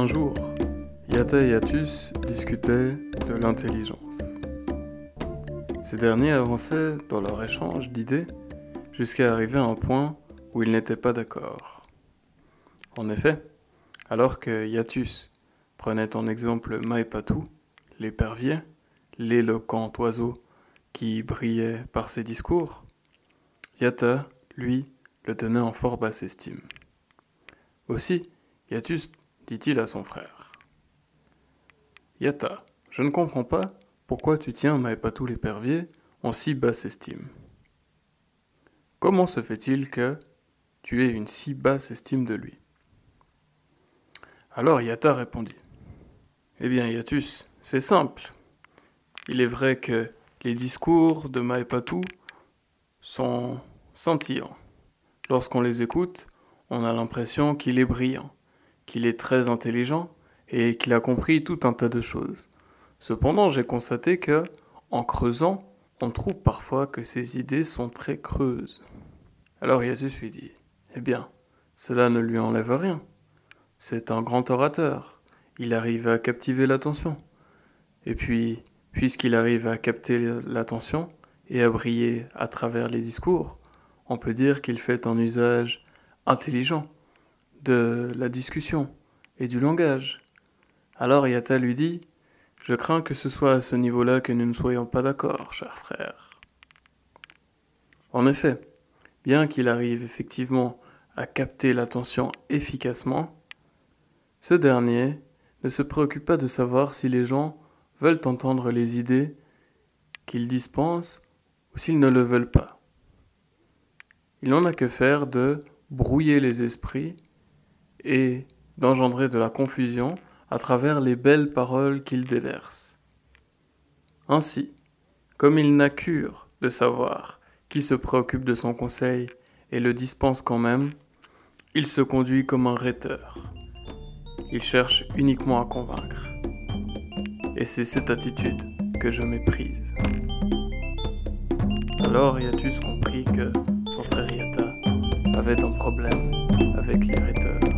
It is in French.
Un jour, Yata et Yatus discutaient de l'intelligence. Ces derniers avançaient dans leur échange d'idées jusqu'à arriver à un point où ils n'étaient pas d'accord. En effet, alors que Yatus prenait en exemple Maepatu, l'épervier, l'éloquent oiseau qui brillait par ses discours, Yata, lui, le tenait en fort basse estime. Aussi, Yatus dit-il à son frère. Yata, je ne comprends pas pourquoi tu tiens Maepatu l'épervier en si basse estime. Comment se fait-il que tu aies une si basse estime de lui? Alors Yata répondit. Eh bien, Yatus, c'est simple. Il est vrai que les discours de Maepatu sont scintillants. Lorsqu'on les écoute, on a l'impression qu'il est brillant, qu'il est très intelligent et qu'il a compris tout un tas de choses. Cependant, j'ai constaté que, en creusant, on trouve parfois que ses idées sont très creuses. Alors Yasus lui dit Eh bien, cela ne lui enlève rien. C'est un grand orateur. Il arrive à captiver l'attention. Et puis, puisqu'il arrive à capter l'attention et à briller à travers les discours, on peut dire qu'il fait un usage intelligent de la discussion et du langage. Alors Yata lui dit Je crains que ce soit à ce niveau-là que nous ne soyons pas d'accord, cher frère. En effet, bien qu'il arrive effectivement à capter l'attention efficacement, ce dernier ne se préoccupe pas de savoir si les gens veulent entendre les idées qu'il dispense ou s'ils ne le veulent pas. Il n'en a que faire de brouiller les esprits et d'engendrer de la confusion à travers les belles paroles qu'il déverse. Ainsi, comme il n'a cure de savoir qui se préoccupe de son conseil et le dispense quand même, il se conduit comme un rhéteur. Il cherche uniquement à convaincre. Et c'est cette attitude que je méprise. Alors Yatus comprit que son frère Yata avait un problème avec les rhéteurs.